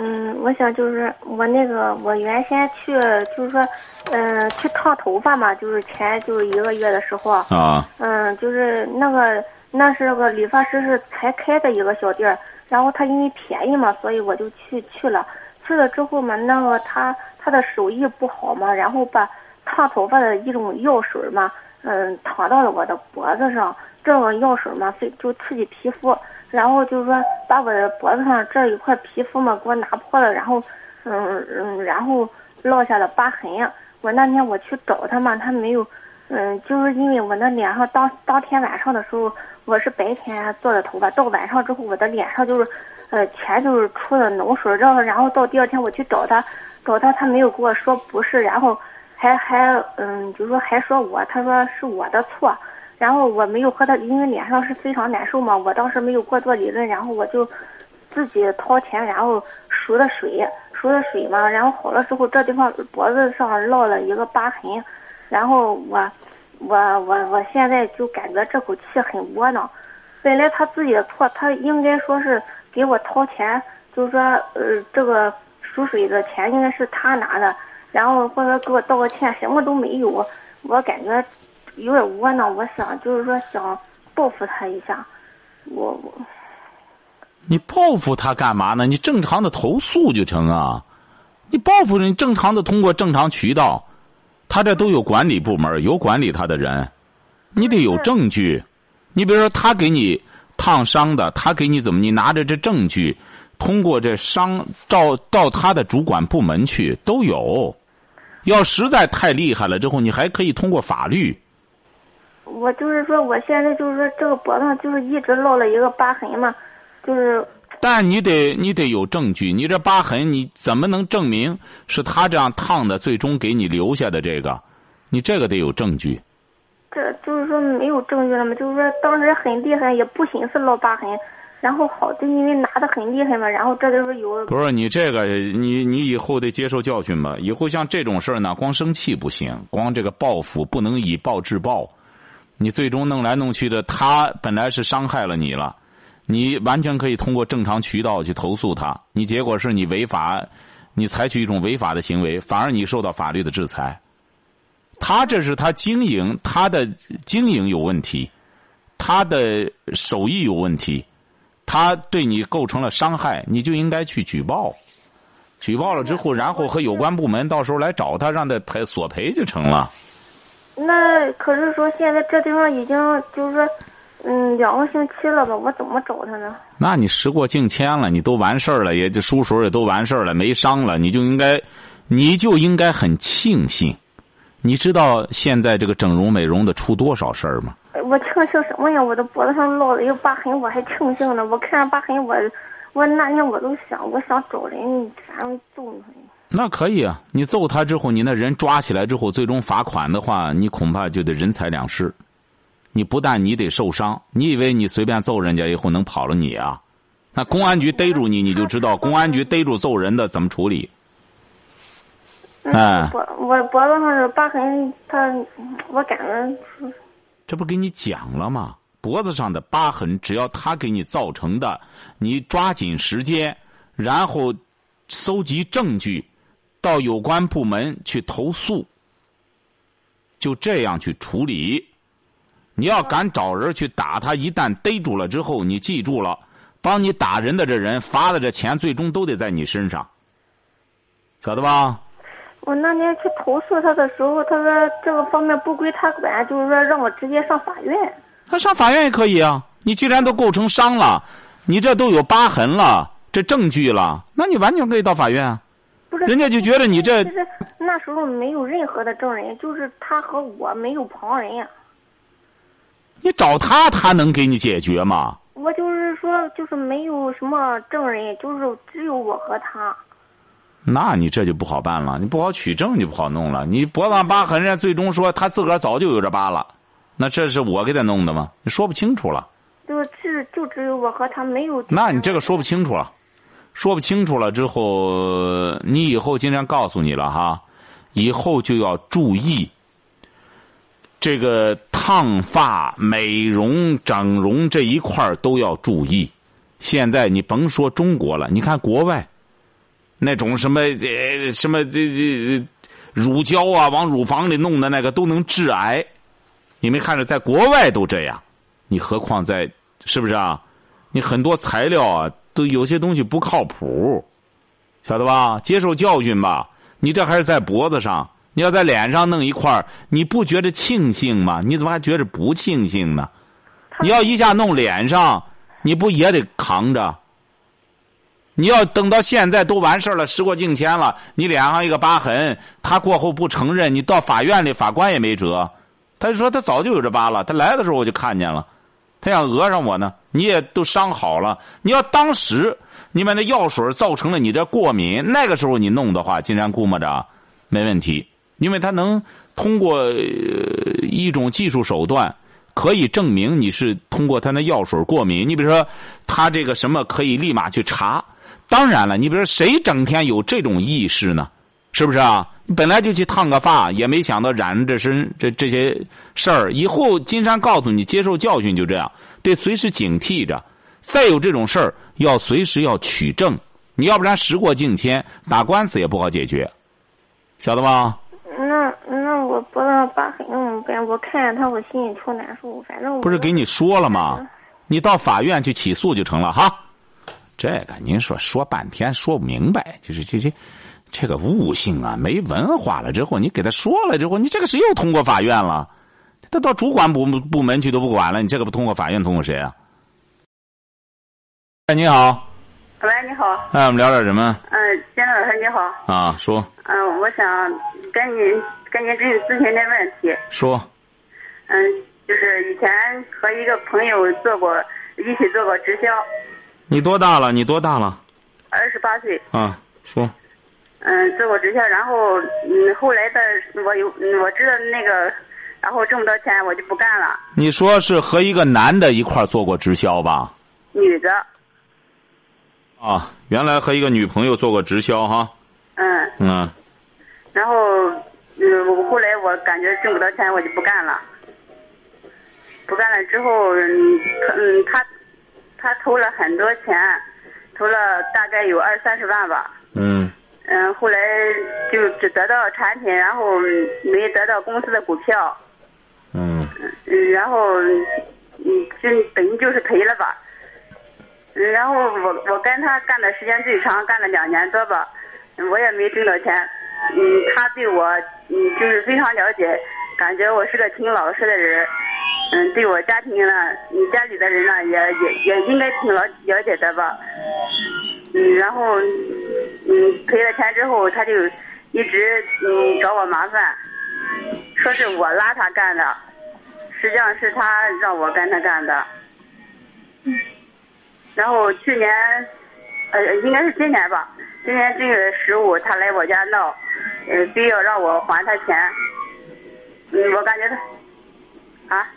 嗯，我想就是我那个，我原先去就是说，嗯、去烫头发嘛，就是前就是一个月的时候，啊嗯，就是那个那是个理发师是才开的一个小店儿，然后他因为便宜嘛，所以我就去去了。去了之后嘛，那个他他的手艺不好嘛，然后把烫头发的一种药水嘛，嗯，烫到了我的脖子上。这个药水嘛，非就刺激皮肤，然后就是说把我的脖子上这一块皮肤嘛给我拿破了，然后，嗯嗯，然后落下了疤痕。我那天我去找他嘛，他没有，嗯，就是因为我那脸上当当天晚上的时候，我是白天做的头发，到晚上之后我的脸上就是，呃，全就是出了脓水，然后然后到第二天我去找他，找他他没有跟我说不是，然后还还嗯，就是说还说我，他说是我的错。然后我没有和他，因为脸上是非常难受嘛，我当时没有过多理论，然后我就自己掏钱，然后输的水，输的水嘛，然后好了之后，这地方脖子上落了一个疤痕，然后我我我我现在就感觉这口气很窝囊。本来他自己的错，他应该说是给我掏钱，就是说呃这个输水的钱应该是他拿的，然后或者给我道个歉，什么都没有，我感觉。有点窝囊，我想就是说想报复他一下，我我。你报复他干嘛呢？你正常的投诉就成啊！你报复人，正常的通过正常渠道，他这都有管理部门，有管理他的人，你得有证据。你比如说，他给你烫伤的，他给你怎么？你拿着这证据，通过这伤到到他的主管部门去都有。要实在太厉害了之后，你还可以通过法律。我就是说，我现在就是说，这个脖子上就是一直落了一个疤痕嘛，就是。但你得你得有证据，你这疤痕你怎么能证明是他这样烫的，最终给你留下的这个？你这个得有证据。这就是说没有证据了嘛？就是说当时很厉害，也不寻思落疤痕，然后好就因为拿的很厉害嘛，然后这就是有。不是你这个，你你以后得接受教训吧。以后像这种事儿呢，光生气不行，光这个报复不能以暴制暴。你最终弄来弄去的，他本来是伤害了你了，你完全可以通过正常渠道去投诉他。你结果是你违法，你采取一种违法的行为，反而你受到法律的制裁。他这是他经营，他的经营有问题，他的手艺有问题，他对你构成了伤害，你就应该去举报。举报了之后，然后和有关部门到时候来找他，让他赔索赔就成了。那可是说，现在这地方已经就是说，嗯，两个星期了吧？我怎么找他呢？那你时过境迁了，你都完事儿了，也就叔叔也都完事儿了，没伤了，你就应该，你就应该很庆幸。你知道现在这个整容美容的出多少事儿吗？我庆幸什么呀？我的脖子上落了一个疤痕，我还庆幸呢。我看着疤痕，我我那天我都想，我想找人反正揍他。那可以啊！你揍他之后，你那人抓起来之后，最终罚款的话，你恐怕就得人财两失。你不但你得受伤，你以为你随便揍人家以后能跑了你啊？那公安局逮住你，你就知道公安局逮住揍人的怎么处理。哎，我我脖子上的疤痕，他我感觉。这不给你讲了吗？脖子上的疤痕，只要他给你造成的，你抓紧时间，然后搜集证据。到有关部门去投诉，就这样去处理。你要敢找人去打他，一旦逮住了之后，你记住了，帮你打人的这人罚的这钱，最终都得在你身上，晓得吧？我那天去投诉他的时候，他说这个方面不归他管，就是说让我直接上法院。他上法院也可以啊！你既然都构成伤了，你这都有疤痕了，这证据了，那你完全可以到法院啊。不是，人家就觉得你这其实那时候没有任何的证人，就是他和我没有旁人呀。你找他，他能给你解决吗？我就是说，就是没有什么证人，就是只有我和他。那你这就不好办了，你不好取证就不好弄了。你脖子上疤痕，人家最终说他自个儿早就有这疤了，那这是我给他弄的吗？你说不清楚了。就是就只有我和他没有。那你这个说不清楚了，说不清楚了之后，你以后今天告诉你了哈，以后就要注意。这个烫发、美容、整容这一块都要注意。现在你甭说中国了，你看国外，那种什么呃什么这这乳胶啊，往乳房里弄的那个都能致癌。你没看着，在国外都这样，你何况在是不是啊？你很多材料啊，都有些东西不靠谱，晓得吧？接受教训吧。你这还是在脖子上。你要在脸上弄一块你不觉得庆幸吗？你怎么还觉得不庆幸呢？你要一下弄脸上，你不也得扛着？你要等到现在都完事了，时过境迁了，你脸上一个疤痕，他过后不承认，你到法院里，法官也没辙。他就说他早就有这疤了，他来的时候我就看见了，他想讹上我呢。你也都伤好了，你要当时你把那药水造成了你这过敏，那个时候你弄的话，金山估摸着没问题。因为他能通过一种技术手段，可以证明你是通过他那药水过敏。你比如说，他这个什么可以立马去查。当然了，你比如说谁整天有这种意识呢？是不是啊？本来就去烫个发，也没想到染这身这这些事儿。以后金山告诉你，接受教训就这样，得随时警惕着。再有这种事儿，要随时要取证。你要不然时过境迁，打官司也不好解决，晓得吧？那那我脖子上疤痕，我看见他，我心里头难受。反正不是给你说了吗？你到法院去起诉就成了哈。这个您说说半天说不明白，就是这些这个悟性啊，没文化了之后，你给他说了之后，你这个是又通过法院了，他到主管部部门去都不管了，你这个不通过法院，通过谁啊？哎，你好。喂，你好。哎，我们聊点什么？嗯，金老师你好。啊，说。嗯，我想跟您跟您咨咨询点问题。说。嗯，就是以前和一个朋友做过一起做过直销。你多大了？你多大了？二十八岁。啊，说。嗯，做过直销，然后嗯，后来的我有我知道那个，然后挣不到钱，我就不干了。你说是和一个男的一块做过直销吧？女的。啊，原来和一个女朋友做过直销哈。嗯。嗯。然后，嗯，后来我感觉挣不到钱，我就不干了。不干了之后，嗯，他他投了很多钱，投了大概有二三十万吧。嗯。嗯，后来就只得到产品，然后没得到公司的股票。嗯。然后，嗯，就等于就是赔了吧。然后我我跟他干的时间最长，干了两年多吧，我也没挣到钱。嗯，他对我嗯就是非常了解，感觉我是个挺老实的人。嗯，对我家庭呢，你家里的人呢也也也应该挺了了解的吧。嗯，然后嗯赔了钱之后，他就一直嗯找我麻烦，说是我拉他干的，实际上是他让我跟他干的。然后去年，呃，应该是今年吧。今年正月十五，他来我家闹，呃，非要让我还他钱。嗯，我感觉他，啊？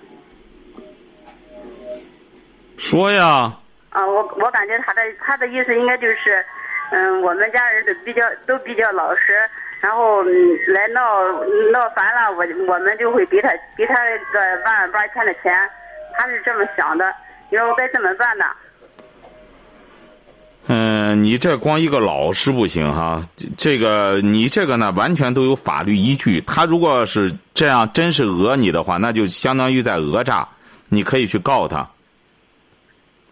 说呀。啊，我我感觉他的他的意思应该就是，嗯，我们家人都比较都比较老实，然后来闹闹烦了，我我们就会给他给他个万八千的钱，他是这么想的。你说我该怎么办呢？嗯，你这光一个老师不行哈，这个你这个呢完全都有法律依据。他如果是这样，真是讹你的话，那就相当于在讹诈，你可以去告他。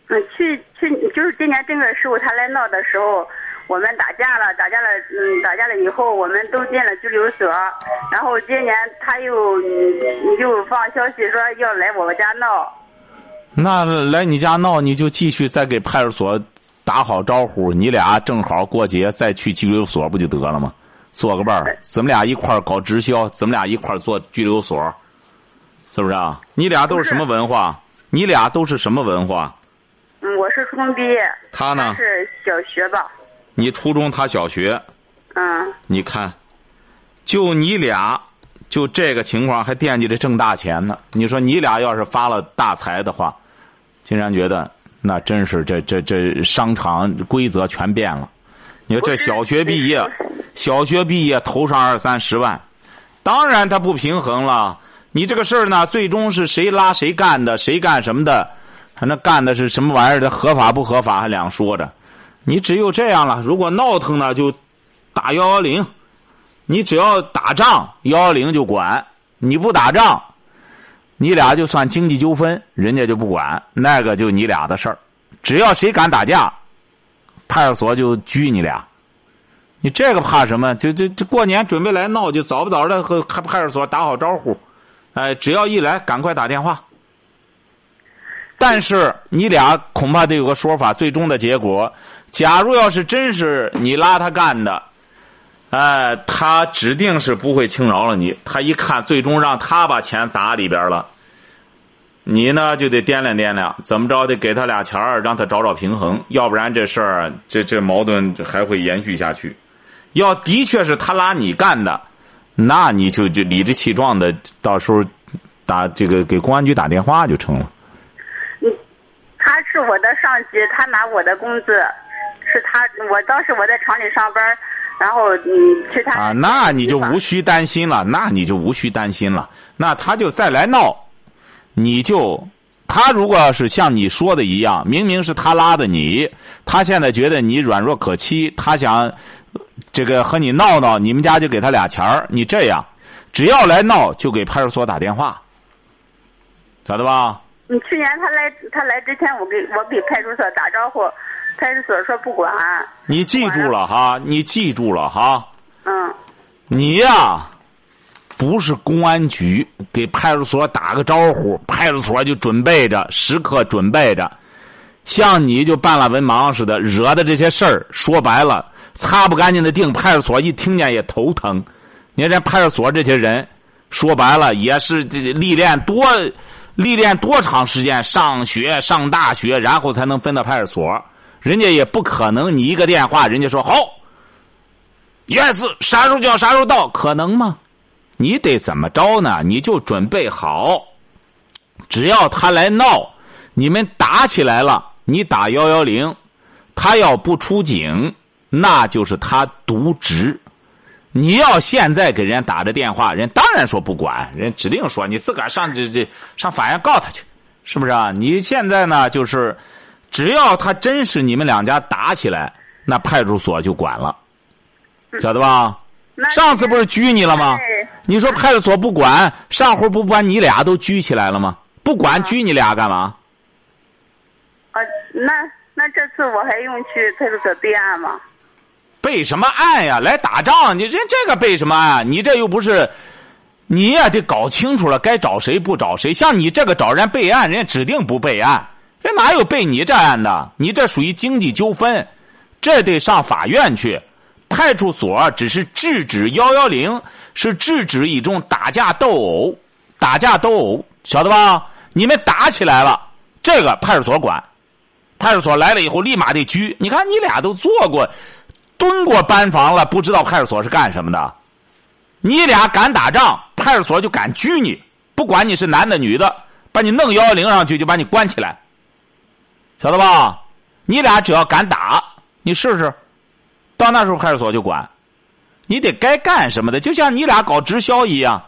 嗯，去去就是今年正月十五他来闹的时候，我们打架了，打架了，嗯，打架了以后，我们都进了拘留所。然后今年他又又放消息说要来我家闹。那来你家闹，你就继续再给派出所。打好招呼，你俩正好过节再去拘留所不就得了吗？做个伴儿，咱们俩一块儿搞直销，咱们俩一块儿做拘留所，是不是啊？你俩都是什么文化？你俩都是什么文化？嗯，我是初中毕业。他呢？是小学吧？你初中，他小学。嗯，你看，就你俩，就这个情况还惦记着挣大钱呢。你说你俩要是发了大财的话，竟然觉得那真是这这这商场规则全变了。你说这小学毕业，小学毕业投上二三十万，当然他不平衡了。你这个事儿呢，最终是谁拉谁干的，谁干什么的，反正干的是什么玩意儿的，合法不合法还两说着。你只有这样了，如果闹腾呢，就打幺幺零。你只要打仗，幺幺零就管；你不打仗，你俩就算经济纠纷，人家就不管，那个就你俩的事儿。只要谁敢打架，派出所就拘你俩。你这个怕什么？就就就过年准备来闹，就早不早的和派出所打好招呼。哎，只要一来，赶快打电话。但是你俩恐怕得有个说法，最终的结果，假如要是真是你拉他干的，哎，他指定是不会轻饶了你。他一看，最终让他把钱砸里边了，你呢就得掂量掂量，怎么着得给他俩钱儿，让他找找平衡，要不然这事儿这这矛盾还会延续下去。要的确是他拉你干的，那你就就理直气壮的，到时候打这个给公安局打电话就成了。他是我的上级，他拿我的工资，是他。我当时我在厂里上班，然后嗯，去他啊，那你就无需担心了，那你就无需担心了。那他就再来闹，你就他如果要是像你说的一样，明明是他拉的你，他现在觉得你软弱可欺，他想这个和你闹闹，你们家就给他俩钱儿。你这样，只要来闹，就给派出所打电话，咋的吧？你去年他来，他来之前，我给我给派出所打招呼，派出所说不管。你记住了哈，你记住了哈。嗯。你呀，不是公安局给派出所打个招呼，派出所就准备着，时刻准备着。像你就办了文盲似的，惹的这些事儿，说白了，擦不干净的腚，派出所一听见也头疼。你看这派出所这些人，说白了也是这历练多。历练多长时间？上学、上大学，然后才能分到派出所。人家也不可能，你一个电话，人家说好。yes，啥时候叫啥时候到？可能吗？你得怎么着呢？你就准备好，只要他来闹，你们打起来了，你打幺幺零，他要不出警，那就是他渎职。你要现在给人家打着电话，人当然说不管，人指定说你自个上这这上法院告他去，是不是啊？你现在呢，就是只要他真是你们两家打起来，那派出所就管了，晓得吧？上次不是拘你了吗？你说派出所不管，上回不把你俩都拘起来了吗？不管拘你俩干嘛？啊，那那这次我还用去派出所备案吗？备什么案呀？来打仗，你人这个备什么案？你这又不是，你也得搞清楚了，该找谁不找谁。像你这个找人备案，人家指定不备案，人哪有被你这案的？你这属于经济纠纷，这得上法院去。派出所只是制止幺幺零，是制止一种打架斗殴，打架斗殴，晓得吧？你们打起来了，这个派出所管。派出所来了以后，立马得拘。你看，你俩都做过。蹲过班房了，不知道派出所是干什么的。你俩敢打仗，派出所就敢拘你，不管你是男的女的，把你弄幺幺零上去，就把你关起来，晓得吧？你俩只要敢打，你试试，到那时候派出所就管。你得该干什么的，就像你俩搞直销一样，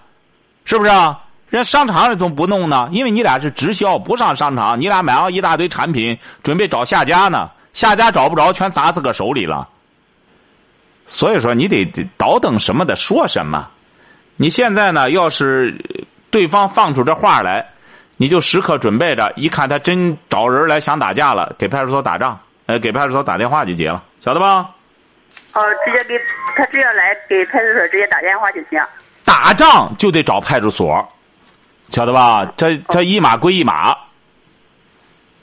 是不是？啊？人商场里怎么不弄呢？因为你俩是直销，不上商场，你俩买了一大堆产品，准备找下家呢，下家找不着，全砸自个手里了。所以说，你得倒腾什么的说什么。你现在呢，要是对方放出这话来，你就时刻准备着。一看他真找人来想打架了，给派出所打仗，呃，给派出所打电话就结了，晓得吧？哦，直接给他只要来给派出所直接打电话就行。打仗就得找派出所，晓得吧？这这一码归一码，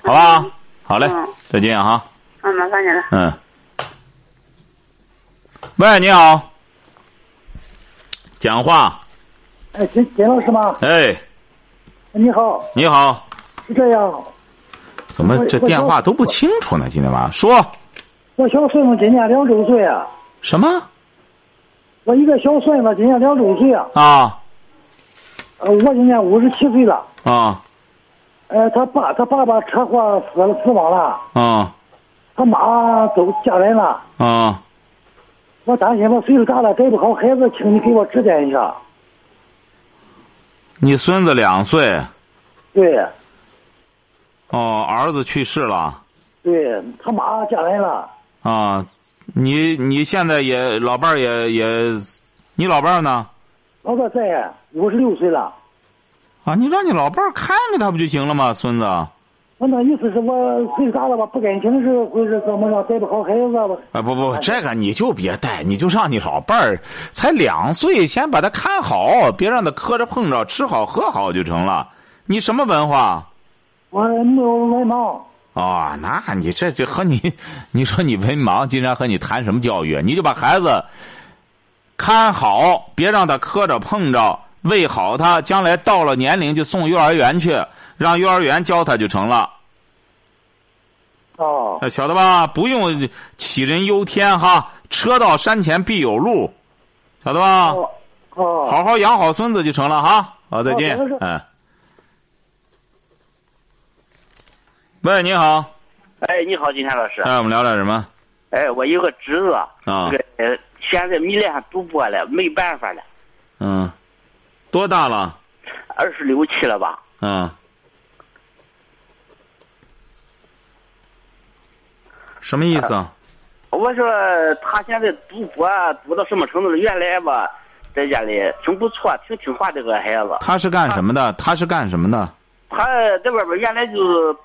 好吧？好嘞，再见哈。嗯，麻烦你了。嗯。喂，你好，讲话。哎，金金老师吗？哎，你好。你好。是这样。怎么这电话都不清楚呢？今天晚上说。我小孙子今年两周岁啊。什么？我一个小孙子今年两周岁啊，啊呃，我今年五十七岁了。啊呃，他爸他爸爸车祸死了死亡了，啊他妈都嫁人了。啊！我担心我岁数大了带不好孩子，请你给我指点一下。你孙子两岁，对哦，儿子去世了对，他妈嫁人了。啊！你你现在也老伴儿也也，你老伴儿呢？老伴在五十六岁了。啊，你让你老伴儿看着他不就行了吗？孙子，我那意思是我岁数大了吧，不感情是或者怎么着，带不好孩子吧。啊不不，这个你就别带，你就让你老伴儿才两岁，先把他看好，别让他磕着碰着，吃好喝好就成了。你什么文化？我没有文盲。哦，那你这就和你，你说你文盲，竟然和你谈什么教育？你就把孩子看好，别让他磕着碰着，喂好他，将来到了年龄就送幼儿园去，让幼儿园教他就成了。哦晓得吧？不用杞人忧天哈，车到山前必有路，晓得吧？哦哦。好好养好孙子就成了哈。好，再见。喂，你好，哎，你好，金山老师。哎，我们聊点什么？哎，我有个侄子，啊这个呃，现在迷恋上赌博了，没办法了，嗯，多大了？二十六七了吧？嗯。什么意思啊？我说他现在赌博赌到什么程度了？原来吧，在家里挺不错，挺听话这个孩子。他是干什么的？他是干什么的？他在外边原来就是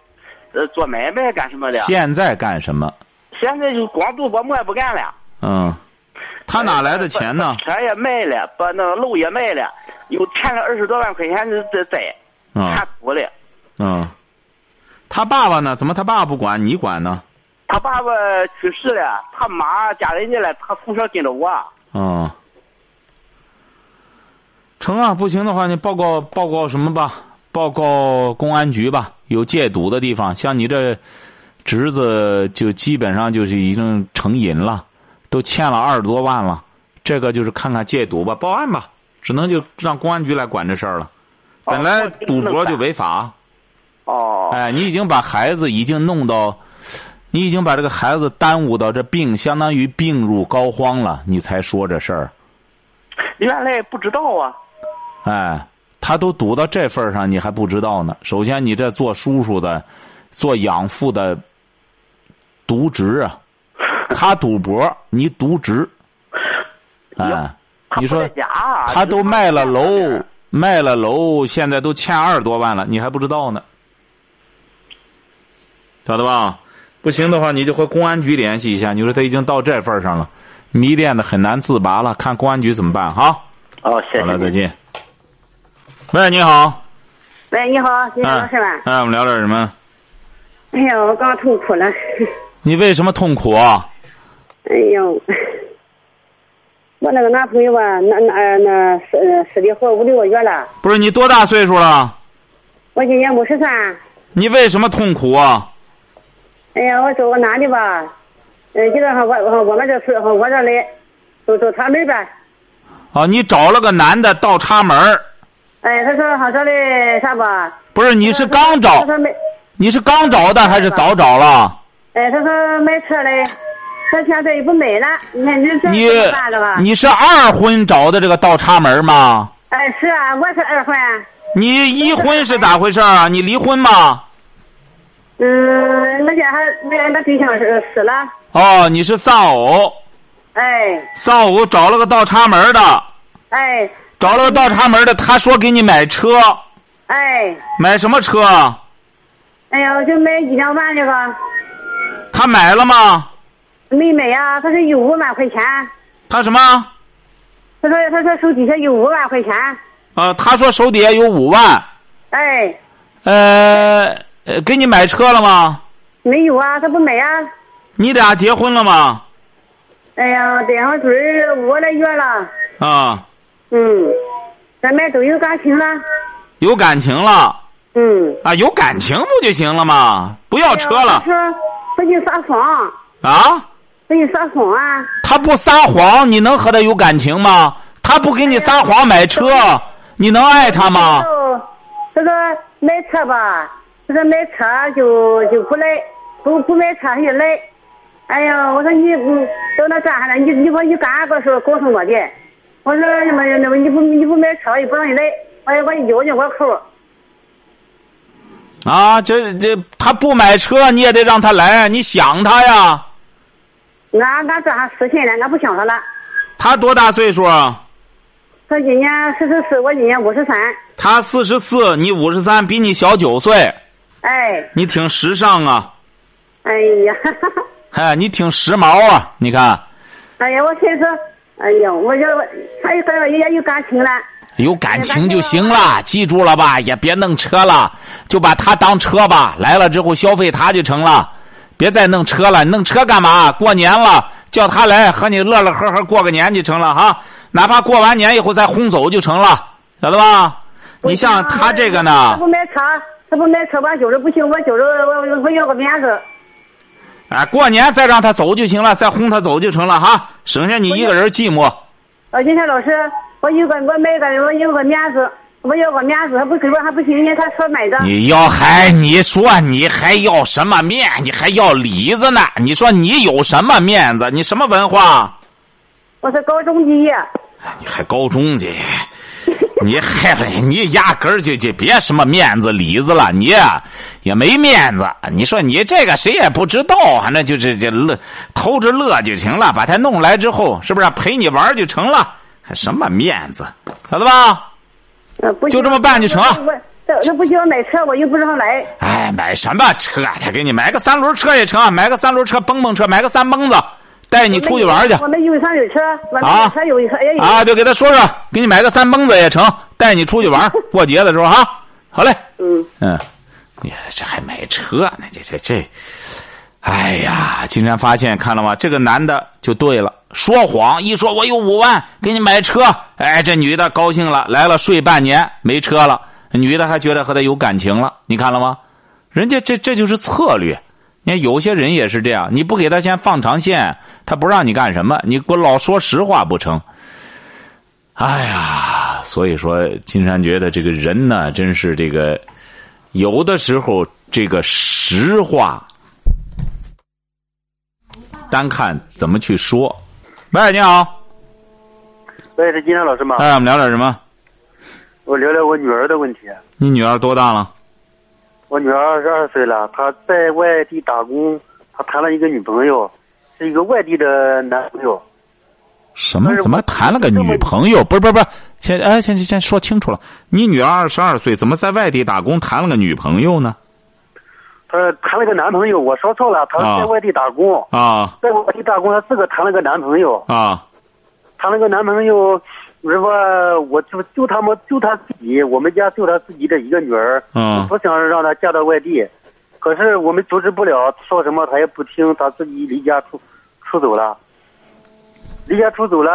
呃做买卖干什么的，现在干什么？现在就光赌博，么也不干了。嗯，他哪来的钱呢？把车也卖了，把那个楼也卖了，又欠了二十多万块钱的债，嗯看赌了。嗯，他爸爸呢？怎么他爸不管你管呢？他爸爸去世了，他妈嫁人家了，他从小跟着我。哦，成啊！不行的话，你报告报告什么吧？报告公安局吧。有戒赌的地方，像你这侄子就基本上就是已经成瘾了，都欠了二十多万了。这个就是看看戒赌吧，报案吧，只能就让公安局来管这事儿了。本来赌博就违法，哦，哎，你已经把孩子已经弄到，你已经把这个孩子耽误到这病，相当于病入膏肓了，你才说这事儿。原来不知道啊。哎，他都赌到这份儿上，你还不知道呢。首先，你这做叔叔的、做养父的，渎职啊！他赌博，你渎职。哎，你说他都卖了楼卖了楼，现在都欠二十多万了，你还不知道呢，晓得吧？不行的话，你就和公安局联系一下。你说他已经到这份儿上了，迷恋的很难自拔了，看公安局怎么办哈。哦，谢谢。好了，再。见。喂，你好。喂，你好，金山老哎师吧？哎，我们聊点什么？哎呀，我刚痛苦了。你为什么痛苦啊？哎呦，我那个男朋友吧，那那那死呃死的好五六个月了。不是你多大岁数了？我今年五十三。你为什么痛苦啊？哎呀，我找个男的吧，嗯，基本上我我我们这是我这来，都都他门呗。啊，你找了个男的倒插门儿哎，他说好说的啥吧？不是？你是刚找他，说没，你是刚找的还是早找了？哎，他说买车嘞，他现在也不买了。你看你这你？你是二婚找的这个倒插门吗？哎，是啊，我是二婚。你一婚是咋回事啊？你离婚吗？嗯，那家还那那对象是死了。哦，你是丧偶，哎丧偶找了个倒插门的，哎找了个倒插门的，他说给你买车，哎，买什么车？哎呀，我就买一两万这个，他买了吗？没买呀，他说有五万块钱，他什么？他说他说手底下有五万块钱，啊，他说手底下有五万，哎，呃，呃给你买车了吗？没有啊，他不买啊，你俩结婚了吗？哎呀，对上嘴儿五个月了，啊，嗯，咱们都有感情了，有感情了嗯，啊，有感情不就行了吗？不要车了哎呀他说他就撒谎，啊？给你撒谎啊！他不撒谎，你能和他有感情吗？他不给你撒谎买车，你能爱他吗？这个买车吧，这个买车就就不来，不不买车他就来。哎呀，我说你不到那干啥了？你你说你干啥个时候告诉我的？我说那么那么你不你不买车，也不让你来，我我咬你我口。啊，这这他不买车，你也得让他来，你想他呀？俺俺这还失信了，俺不想他了。他多大岁数啊？他今年四十四，我今年五十三。他四十四，你五十三，比你小九岁。哎。你挺时尚啊。哎呀。哎，你挺时髦啊！你看。哎呀，我寻思，哎呀，我就他跟人家有感情了。有感情就行了，记住了吧？也别弄车了，就把他当车吧。来了之后消费他就成了，别再弄车了。弄车干嘛？过年了，叫他来和你乐乐呵呵过个年就成了哈。哪怕过完年以后再轰走就成了，晓得吧？你像他这个呢？他不买车，他不买车，我就是不行，我就是我我要个面子。哎，过年再让他走就行了，再轰他走就成了哈，省下你一个人寂寞。啊，金山老师。我有个，我买个，我有个面子，我要个面子，还不给我还不行，人他说买的。你要还你说你还要什么面？你还要里子呢？你说你有什么面子？你什么文化？我是高中毕业。你还高中的？你还你压根儿就就别什么面子里子了，你也没面子。你说你这个谁也不知道，反正就是这乐偷着乐就行了。把他弄来之后，是不是陪你玩就成了？还什么面子，晓得吧？就这么办就成。这这不行买车，我又不让来。哎，买什么车？他给你买个三轮车也成，买个三轮车蹦蹦车，买个三蹦子，带你出去玩去。我们有三轮车，我们车有车也有。啊，就给他说说，给你买个三蹦子也成，带你出去玩，过节的时候哈。好嘞。嗯。嗯，你这还买车呢？这这这。哎呀，金山发现看了吗？这个男的就对了，说谎一说我有五万给你买车，哎，这女的高兴了，来了睡半年没车了，女的还觉得和他有感情了，你看了吗？人家这这就是策略。你看有些人也是这样，你不给他先放长线，他不让你干什么，你给我老说实话不成？哎呀，所以说金山觉得这个人呢，真是这个有的时候这个实话。单看怎么去说。喂，你好。喂，是金山老师吗？哎，我们聊点什么？我聊聊我女儿的问题。你女儿多大了？我女儿二十二岁了，她在外地打工，她谈了一个女朋友，是一个外地的男朋友。什么？怎么谈了个女朋友？不是不是不是，先哎，先先先说清楚了。你女儿二十二岁，怎么在外地打工谈了个女朋友呢？呃，谈了个男朋友，我说错了，他在外地打工。啊，在外地打工，他自个谈了个男朋友。啊，谈了个男朋友，是说我就就他们就他自己，我们家就他自己的一个女儿，嗯，不想让她嫁到外地，可是我们阻止不了，说什么他也不听，他自己离家出出走了，离家出走了，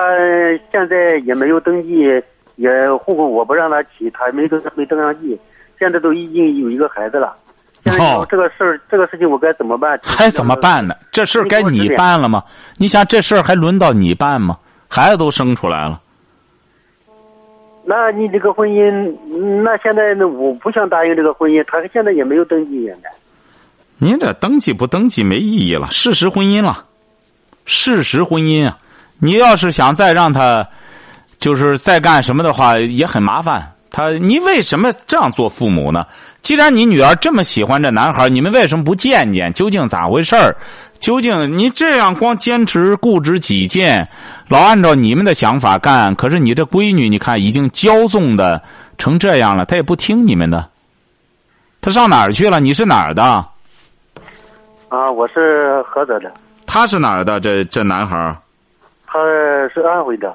现在也没有登记，也户口我不让他起，他没登没登上记，现在都已经有一个孩子了。哦，这个事儿，这个事情我该怎么办？还怎么办呢？这事儿该你办了吗？你想这事儿还轮到你办吗？孩子都生出来了。那你这个婚姻，那现在呢？我不想答应这个婚姻，他现在也没有登记，现在。您这登记不登记没意义了，事实婚姻了，事实婚姻啊！你要是想再让他，就是再干什么的话，也很麻烦。他，你为什么这样做父母呢？既然你女儿这么喜欢这男孩，你们为什么不见见？究竟咋回事儿？究竟你这样光坚持固执己见，老按照你们的想法干，可是你这闺女，你看已经骄纵的成这样了，她也不听你们的。她上哪儿去了？你是哪儿的？啊，我是菏泽的。他是哪儿的？这这男孩他是安徽的。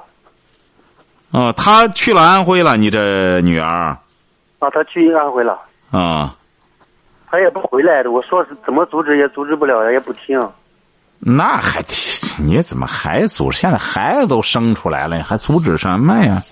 哦，他去了安徽了。你这女儿？啊，他去安徽了。啊，他也不回来的。我说怎么阻止也阻止不了，也不听。那还 你怎么还阻止？现在孩子都生出来了，你还阻止什么呀？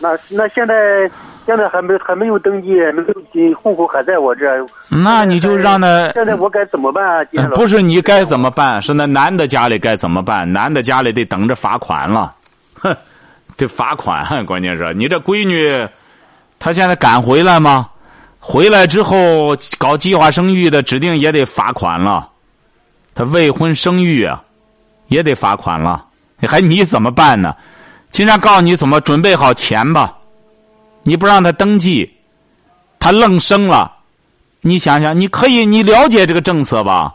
那那现在现在还没还没有登记，没有进户口还在我这。那你就让他现在我该怎么办啊？不是你该怎么办？是那男的家里该怎么办？男的家里得等着罚款了，哼，得罚款。关键是你这闺女，她现在敢回来吗？回来之后搞计划生育的，指定也得罚款了。他未婚生育啊，也得罚款了。还你怎么办呢？经常告诉你怎么准备好钱吧。你不让他登记，他愣生了。你想想，你可以，你了解这个政策吧？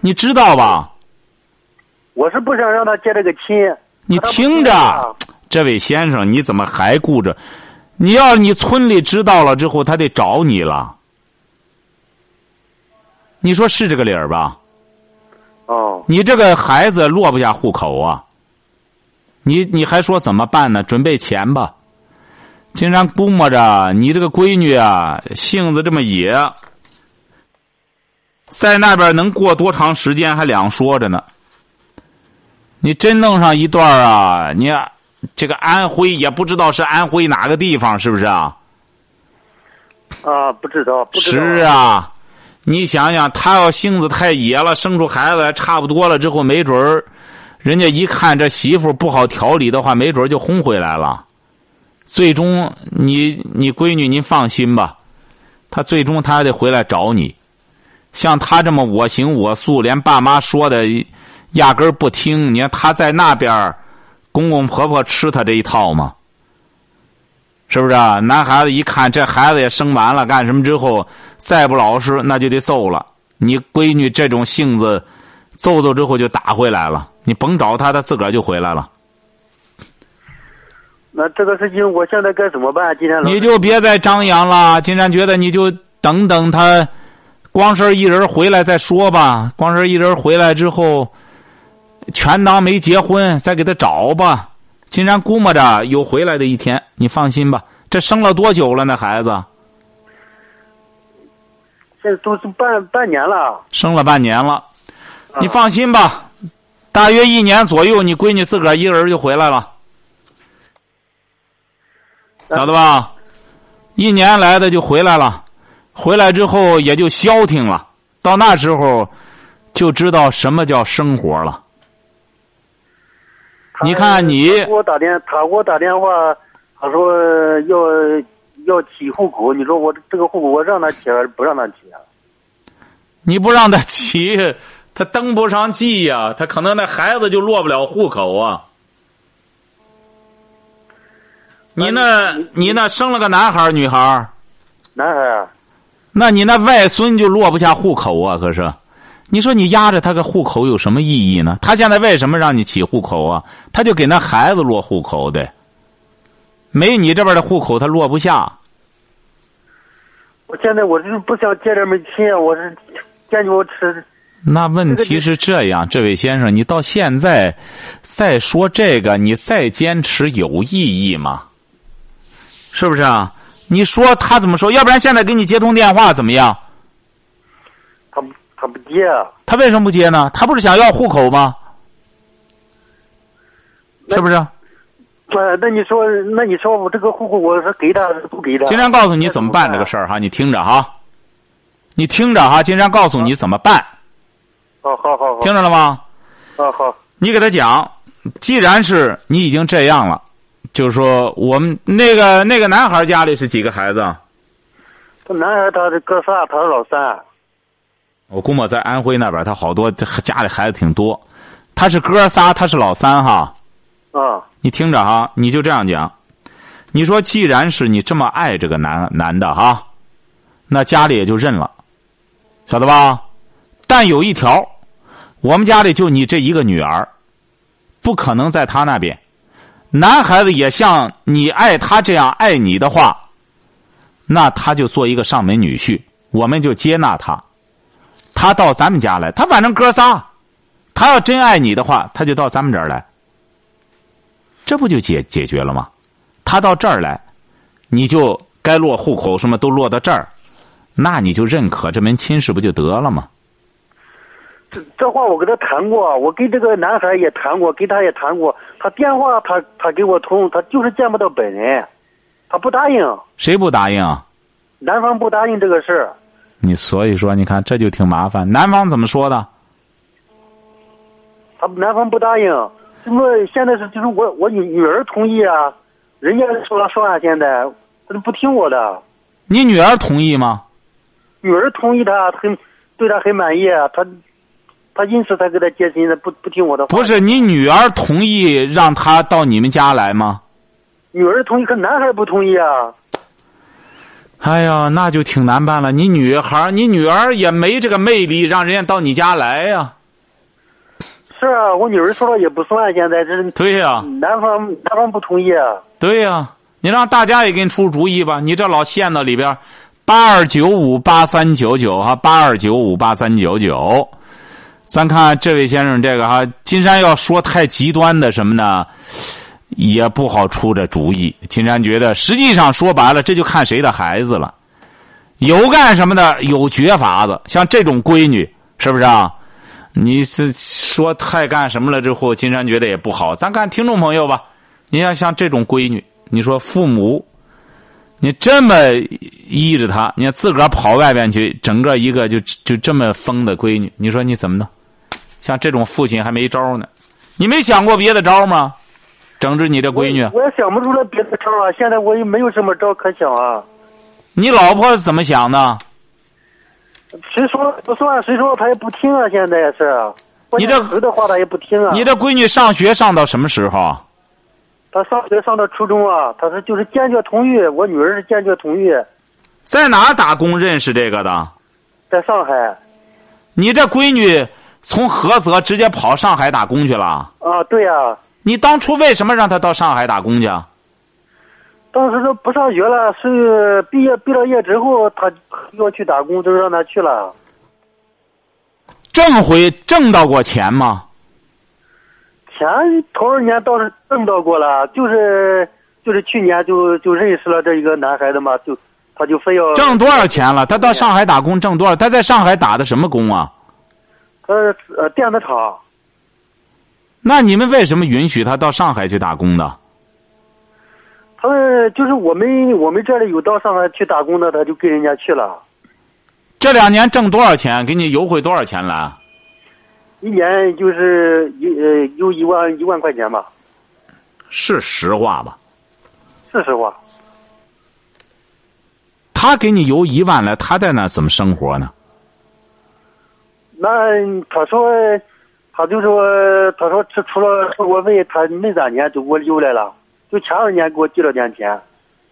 你知道吧？我是不想让他结这个亲。你听着，这位先生，你怎么还顾着？你要你村里知道了之后，他得找你了。你说是这个理儿吧？哦，你这个孩子落不下户口啊！你你还说怎么办呢？准备钱吧。竟然估摸着你这个闺女啊，性子这么野，在那边能过多长时间还两说着呢。你真弄上一段啊，你这个安徽也不知道是安徽哪个地方，是不是啊？啊，不知道，不知道。是啊，你想想，他要性子太野了，生出孩子来差不多了之后，没准儿，人家一看这媳妇不好调理的话，没准儿就轰回来了。最终，你你闺女您放心吧，他最终他还得回来找你。像他这么我行我素，连爸妈说的压根儿不听。你看他在那边儿，公公婆婆吃他这一套吗？是不是啊？男孩子一看这孩子也生完了，干什么之后再不老实，那就得揍了。你闺女这种性子，揍揍之后就打回来了。你甭找他，他自个儿就回来了。那这个事情我现在该怎么办？今天你就别再张扬了。金山觉得你就等等他，光身一人回来再说吧。光身一人回来之后，全当没结婚，再给他找吧。金山估摸着有回来的一天，你放心吧。这生了多久了？那孩子现在都是半半年了。生了半年了，你放心吧。大约一年左右，你闺女自个儿一个人就回来了。晓得吧？一年来的就回来了，回来之后也就消停了。到那时候，就知道什么叫生活了。你看你他给我打电，他给我打电话，他说要要起户口。你说我这个户口，我让他起还是不让他起啊？你不让他起，他登不上记呀、他可能那孩子就落不了户口啊。你那，你那生了个男孩儿女孩儿男孩啊，那你那外孙就落不下户口啊？可是，你说你压着他个户口有什么意义呢？他现在为什么让你起户口啊？他就给那孩子落户口的，没你这边的户口他落不下。我现在我就是不想结这门亲啊，我是坚决我吃。那问题是这样，这位先生，你到现在再说这个，你再坚持有意义吗？是不是啊？你说他怎么说？要不然现在给你接通电话怎么样？他不接啊，他为什么不接呢？他不是想要户口吗？是不是？对，那你说，那你说我这个户口我是给他还是不给他？金山告诉你怎么办这个事儿哈，你听着哈，你听着哈，金山告诉你怎么办，哦，好好好，听着了吗？啊好，你给他讲，既然是你已经这样了，就是说我们那个那个男孩家里是几个孩子男孩他是哥仨，他是老三。我估摸在安徽那边，他好多家里孩子挺多，他是哥仨，他是老三哈。啊，你听着哈，你就这样讲，你说既然是你这么爱这个男男的哈，那家里也就认了，晓得吧？但有一条，我们家里就你这一个女儿，不可能在他那边。男孩子也像你爱他这样爱你的话，那他就做一个上门女婿，我们就接纳他。他到咱们家来，他反正哥仨，他要真爱你的话，他就到咱们这儿来。这不就解解决了吗？他到这儿来，你就该落户口什么都落到这儿，那你就认可这门亲事不就得了吗？这这话我跟他谈过，我跟这个男孩也谈过，跟他也谈过。他电话他他给我通，他就是见不到本人。他不答应，谁不答应？啊？男方不答应这个事儿。你所以说，你看这就挺麻烦。男方怎么说的？他男方不答应，我现在是就是我我女女儿同意啊，人家说了算，现在他都不听我的。你女儿同意吗？女儿同意他，很对他很满意，他他因此才给他结亲的，不不听我的话。不是你女儿同意让他到你们家来吗？女儿同意，可男孩不同意啊。哎呀，那就挺难办了。你女孩，你女儿也没这个魅力，让人家到你家来呀。是啊，我女儿说了也不算，现在这对呀，男方男方不同意啊。对呀，你让大家也给你出主意吧。你这老陷到里边，八二九五八三九九哈，八二九五八三九九。咱看这位先生这个哈，金山要说太极端的什么呢？也不好出这主意。金山觉得，实际上说白了，这就看谁的孩子了。有干什么的，有绝法子。像这种闺女，是不是啊？你是说太干什么了之后，金山觉得也不好。咱看听众朋友吧，你要像这种闺女，你说父母，你这么依着她，你自个儿跑外边去，整个一个就就这么疯的闺女，你说你怎么弄？像这种父亲还没招呢，你没想过别的招吗？整治你这闺女，我也想不出来别的招啊！现在我也没有什么招可想啊。你老婆怎么想的？谁说不算？谁说她也不听啊？现在也是。你这儿的话她也不听啊。你这闺女上学上到什么时候？她上学上到初中啊，她是就是坚决同意。我女儿是坚决同意。在哪打工认识这个的？在上海。你这闺女从菏泽直接跑上海打工去了？啊，对呀。你当初为什么让他到上海打工去？当时都不上学了，是毕业毕了业之后，他要去打工，就让他去了。挣回挣到过钱吗？钱头二年倒是挣到过了，就是就是去年就就认识了这一个男孩子嘛，就他就非要挣多少钱了？他到上海打工挣多少？他在上海打的什么工啊？呃呃，电子厂。那你们为什么允许他到上海去打工呢？他们就是我们我们这里有到上海去打工的，他就跟人家去了。这两年挣多少钱？给你优惠多少钱来？一年就是一呃有一万一万块钱吧。是实话吧？是实话。他给你邮一万来，他在那怎么生活呢？那他说。他就说，他说这除了生活费，他没三年就给我留来了，就前二年给我寄了点钱，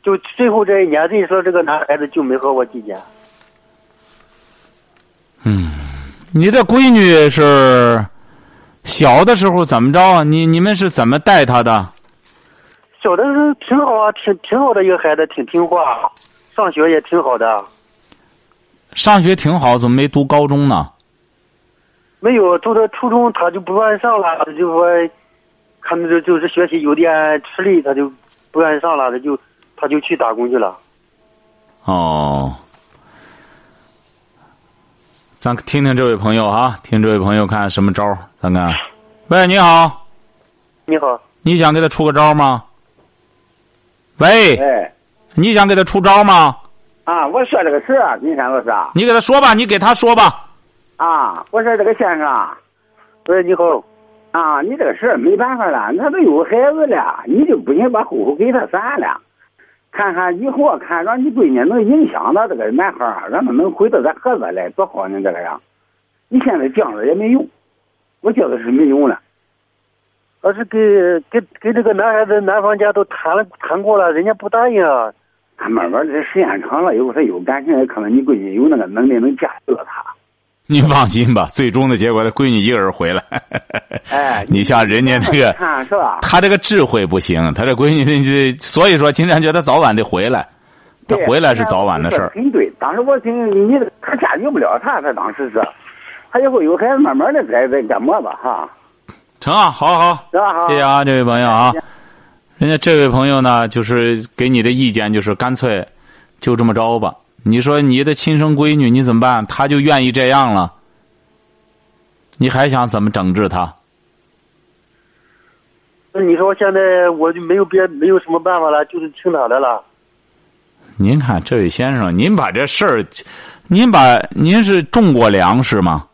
就最后这一年认识了这个男孩子，就没和我寄钱。嗯，你这闺女是小的时候怎么着？你你们是怎么带她的？小的时候挺好啊，挺挺好的一个孩子，挺听话，上学也挺好的。上学挺好，怎么没读高中呢？没有，读到初中他就不愿意上了，他就说，看着就是学习有点吃力，他就不愿意上了，他就他就去打工去了。哦，咱听听这位朋友啊，听这位朋友看什么招咱看，喂，你好，你好，你想给他出个招吗？喂，哎，你想给他出招吗？啊，我说这个事儿，金山老师啊，你给他说吧，你给他说吧。啊，我说这个先生，我说，你好，啊，你这个事儿没办法了，他都有孩子了，你就不行把户口给他算了，看看以后看让你闺女能影响到这个男孩，让他能回到咱菏泽来多好呢，这个样，你现在犟着也没用，我觉得是没用了。要是给给给这个男孩子男方家都谈了谈过了，人家不答应。他慢慢这时间长了以后，他有感情，可能你闺女有那个能力能驾驭他。您放心吧，最终的结果，他闺女一个人回来。哎，你像人家那个，是吧？他这个智慧不行，他这闺女，所以说，金山觉得早晚得回来。他回来是早晚的事儿。挺对，当时我听你，他驾驭不了他，他当时是，他以后有孩子，慢慢的再再干磨吧，哈。成啊，好好，好，谢谢啊，这位朋友啊。人家这位朋友呢，就是给你的意见，就是干脆就这么着吧。你说你的亲生闺女你怎么办？她就愿意这样了，你还想怎么整治她？那你说现在我就没有别没有什么办法了，就是听她的了。您看，这位先生，您把这事儿，您把您是种过粮食吗？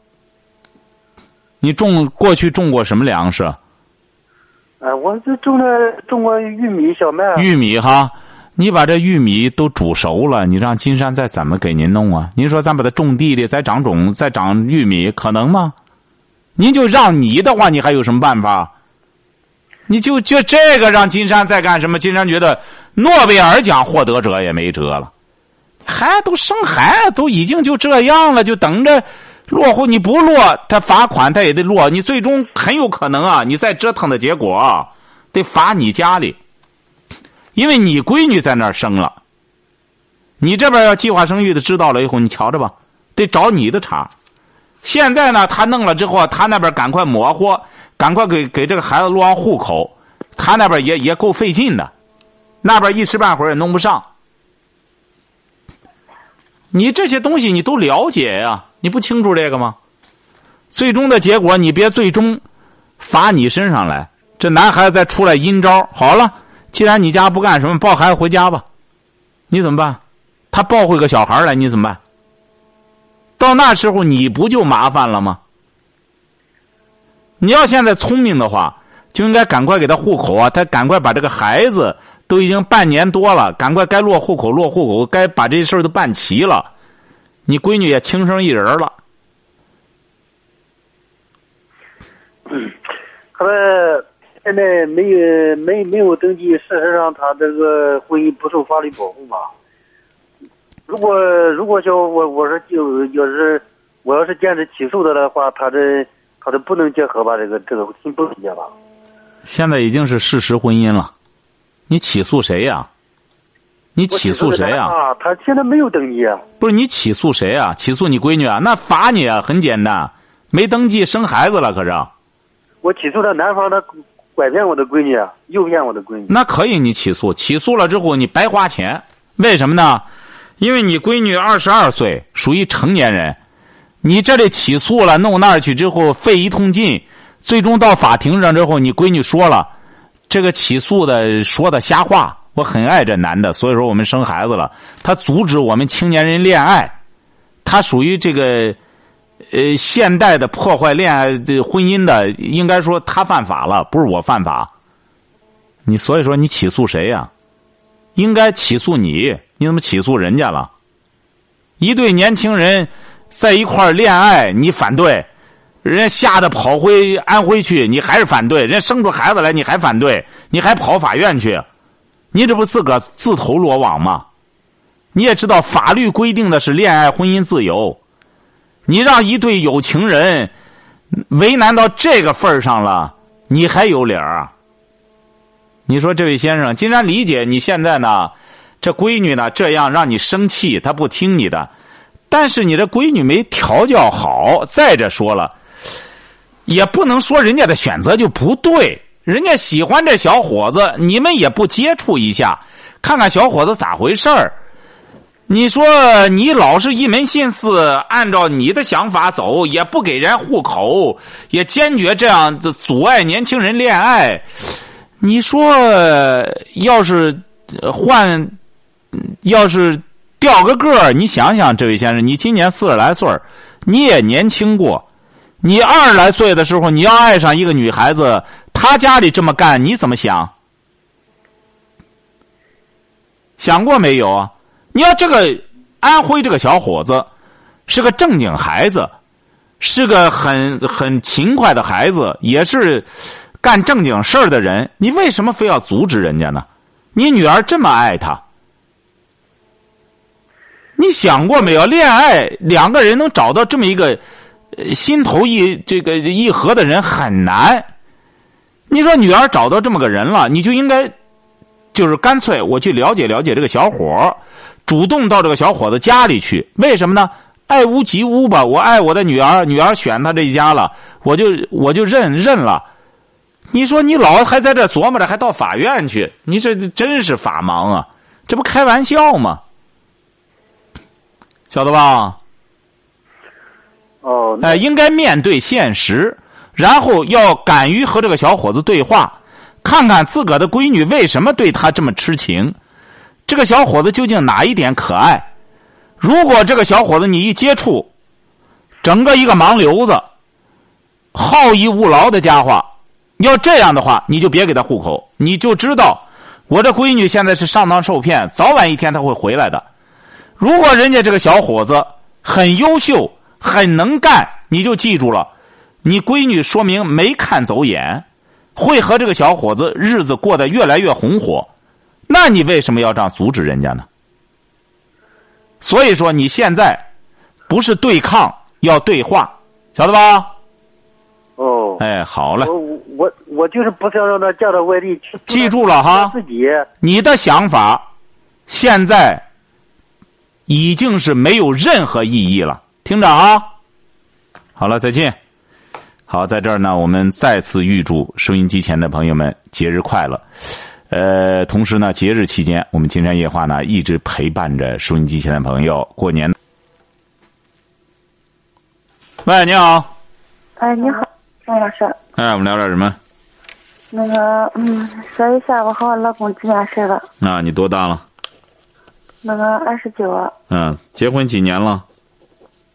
你种过去种过什么粮食？哎，我就种了种过玉米、小麦。玉米哈，你把这玉米都煮熟了，你让金山再怎么给您弄啊？您说咱把它种地里，再长种，再长玉米，可能吗？您就让你的话，你还有什么办法？你就就这个让金山再干什么？金山觉得诺贝尔奖获得者也没辙了，孩都生孩子都已经就这样了，就等着落户。你不落，他罚款他也得落。你最终很有可能啊，你再折腾的结果，得罚你家里，因为你闺女在那儿生了。你这边要计划生育的知道了以后，你瞧着吧，得找你的茬。现在呢，他弄了之后，他那边赶快模糊，赶快给给这个孩子落上户口，他那边也也够费劲的，那边一时半会儿也弄不上。你这些东西你都了解呀，你不清楚这个吗？最终的结果你别最终罚你身上来。这男孩子再出来阴招，好了，既然你家不干什么，抱孩子回家吧，你怎么办？他抱回个小孩来，你怎么办？到那时候你不就麻烦了吗？你要现在聪明的话，就应该赶快给他户口啊！他赶快把这个孩子都已经半年多了，赶快该落户口落户口，该把这事儿都办齐了。你闺女也轻生一人了。可是现在没有没没有登记，事实上他这个婚姻不受法律保护嘛。如果如果叫我我说就要是我要是坚持起诉他的话，他这他这不能结合吧？这个这个亲不能结吧？现在已经是事实婚姻了，你起诉谁呀？你起诉谁呀？啊，他现在没有登记啊。不是你起诉谁啊？起诉你闺女啊？那罚你啊，很简单，没登记生孩子了，可是。我起诉他男方，他拐骗我的闺女，诱骗我的闺女。那可以，你起诉，起诉了之后你白花钱，为什么呢？因为你闺女二十二岁，属于成年人，你这里起诉了，弄那儿去之后费一通劲，最终到法庭上之后，你闺女说了，这个起诉的说的瞎话，我很爱这男的，所以说我们生孩子了，他阻止我们青年人恋爱，他属于这个，呃，现代的破坏恋爱这婚姻的，应该说他犯法了，不是我犯法。你所以说你起诉谁呀？应该起诉你。你怎么起诉人家了？一对年轻人在一块恋爱，你反对，人家吓得跑回安徽去，你还是反对，人家生出孩子来，你还反对，你还跑法院去，你这不自个自投罗网吗？你也知道法律规定的是恋爱婚姻自由，你让一对有情人为难到这个份儿上了，你还有理儿？你说这位先生，既然理解你现在呢？这闺女呢，这样让你生气，她不听你的。但是你这闺女没调教好，再者说了，也不能说人家的选择就不对。人家喜欢这小伙子，你们也不接触一下，看看小伙子咋回事儿。你说你老是一门心思按照你的想法走，也不给人户口，也坚决这样子阻碍年轻人恋爱。你说要是换？要是掉个个，你想想，这位先生，你今年四十来岁你也年轻过。你二十来岁的时候，你要爱上一个女孩子，她家里这么干，你怎么想？想过没有啊？你要这个安徽这个小伙子是个正经孩子，是个很很勤快的孩子，也是干正经事儿的人，你为什么非要阻止人家呢？你女儿这么爱他。你想过没有？恋爱两个人能找到这么一个心头一这个一合的人很难。你说女儿找到这么个人了，你就应该就是干脆我去了解了解这个小伙主动到这个小伙子家里去。为什么呢？爱屋及乌吧。我爱我的女儿，女儿选他这一家了，我就我就认认了。你说你老还在这琢磨着，还到法院去？你这真是法盲啊！这不开玩笑吗？晓得吧？哦，哎，应该面对现实，然后要敢于和这个小伙子对话，看看自个儿的闺女为什么对他这么痴情。这个小伙子究竟哪一点可爱？如果这个小伙子你一接触，整个一个盲流子，好逸恶劳的家伙，要这样的话，你就别给他户口，你就知道我这闺女现在是上当受骗，早晚一天他会回来的。如果人家这个小伙子很优秀、很能干，你就记住了，你闺女说明没看走眼，会和这个小伙子日子过得越来越红火。那你为什么要这样阻止人家呢？所以说，你现在不是对抗，要对话，晓得吧？哦，哎，好嘞，我我我就是不想让他嫁到外地去。记住了哈自己你的想法现在已经是没有任何意义了，听着啊。好了，再见。好，在这儿呢，我们再次预祝收音机前的朋友们节日快乐。呃，同时呢，节日期间，我们金山夜话呢一直陪伴着收音机前的朋友过年。喂，你好。哎，你好，张老师。哎，我们聊点什么？那个，嗯，说一下我和我老公之间事吧。啊，你多大了？那个二十九，嗯，结婚几年了？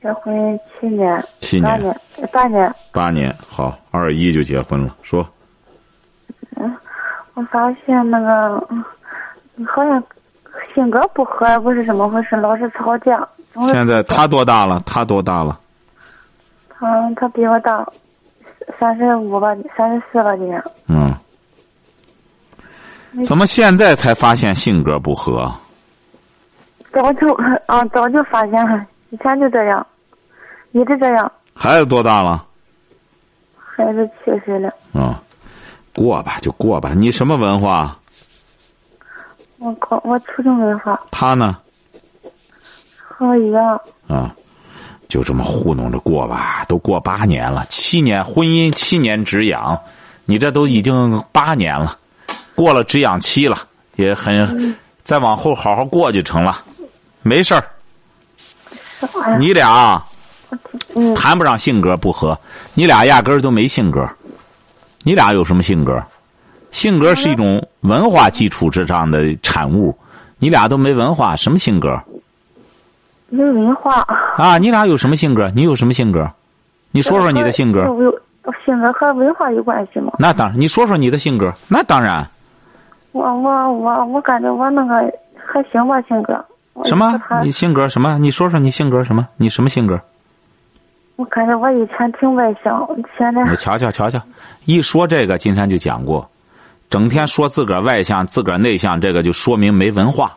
结婚七年。七年。八年，八年。八年，好，二一就结婚了，说。嗯，我发现那个嗯好像性格不合，不是怎么回事，老是吵架。现在他多大了？他多大了？嗯他比我大三十五吧，三十四吧，今年。嗯。怎么现在才发现性格不合？早就啊，早就发现了，以前就这样，一直这样。孩子多大了？孩子七岁了，啊、过吧就过吧。你什么文化？我高我初中文化，他呢？和我一样。啊，就这么糊弄着过吧。都过八年了，七年婚姻，七年止痒，你这都已经八年了，过了止痒期了，也很，再往后好好过就成了，没事儿。你俩嗯谈不上性格不合，你俩压根儿都没性格。你俩有什么性格？性格是一种文化基础之上的产物，你俩都没文化，什么性格？没文化。啊，你俩有什么性格？你有什么性格？你说说你的性格。性格和文化有关系吗？那当然，你说说你的性格。那当然，我我我我感觉我那个还行吧，性格。什么？你性格什么？你说说你性格什么？你什么性格？我感觉我以前挺外向，现在你瞧瞧瞧瞧，一说这个，金山就讲过，整天说自个儿外向、自个儿内向，这个就说明没文化。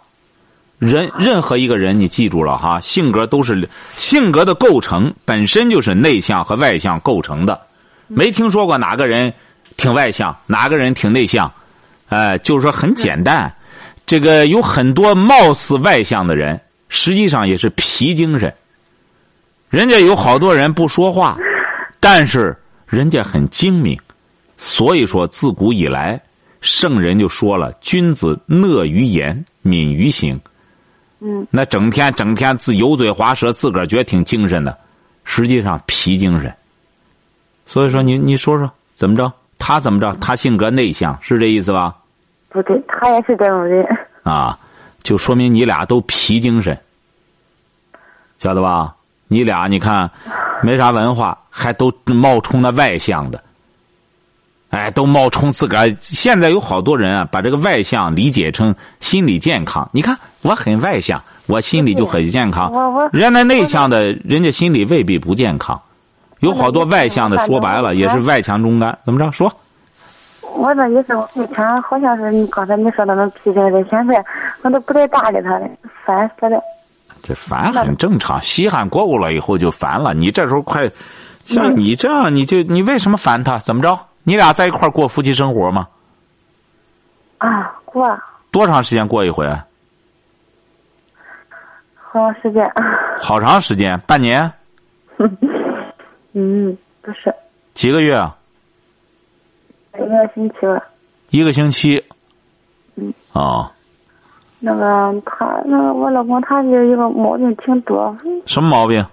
人任何一个人，你记住了哈，性格都是性格的构成本身就是内向和外向构成的。没听说过哪个人挺外向，哪个人挺内向，哎、就是说很简单。这个有很多貌似外向的人，实际上也是皮精神。人家有好多人不说话，但是人家很精明。所以说，自古以来，圣人就说了：“君子讷于言，敏于行。”嗯，那整天整天自油嘴滑舌，自个儿觉得挺精神的，实际上皮精神。所以说你，你说说怎么着？他怎么着？他性格内向，是这意思吧？不对，他也是这种人。啊，就说明你俩都皮精神，晓得吧？你俩你看，没啥文化，还都冒充那外向的，哎，都冒充自个儿。现在有好多人啊，把这个外向理解成心理健康。你看，我很外向，我心里就很健康。我我人家那内向的，人家心里未必不健康。有好多外向的，说白了也是外强中干。怎么着？说。我那意思，我以前好像是你刚才你说的那批评的，现在我都不带搭理他的，烦死了。这烦很正常，稀罕过过了以后就烦了。你这时候快，像你这样，你就你为什么烦他？怎么着？你俩在一块儿过夫妻生活吗？啊，过多长时间过一回？好长时间。好长时间，半年？嗯，不是几个月？啊？一个星期吧。一个星期。嗯。哦，那个他，那个我老公他有一个毛病挺多，什么毛病？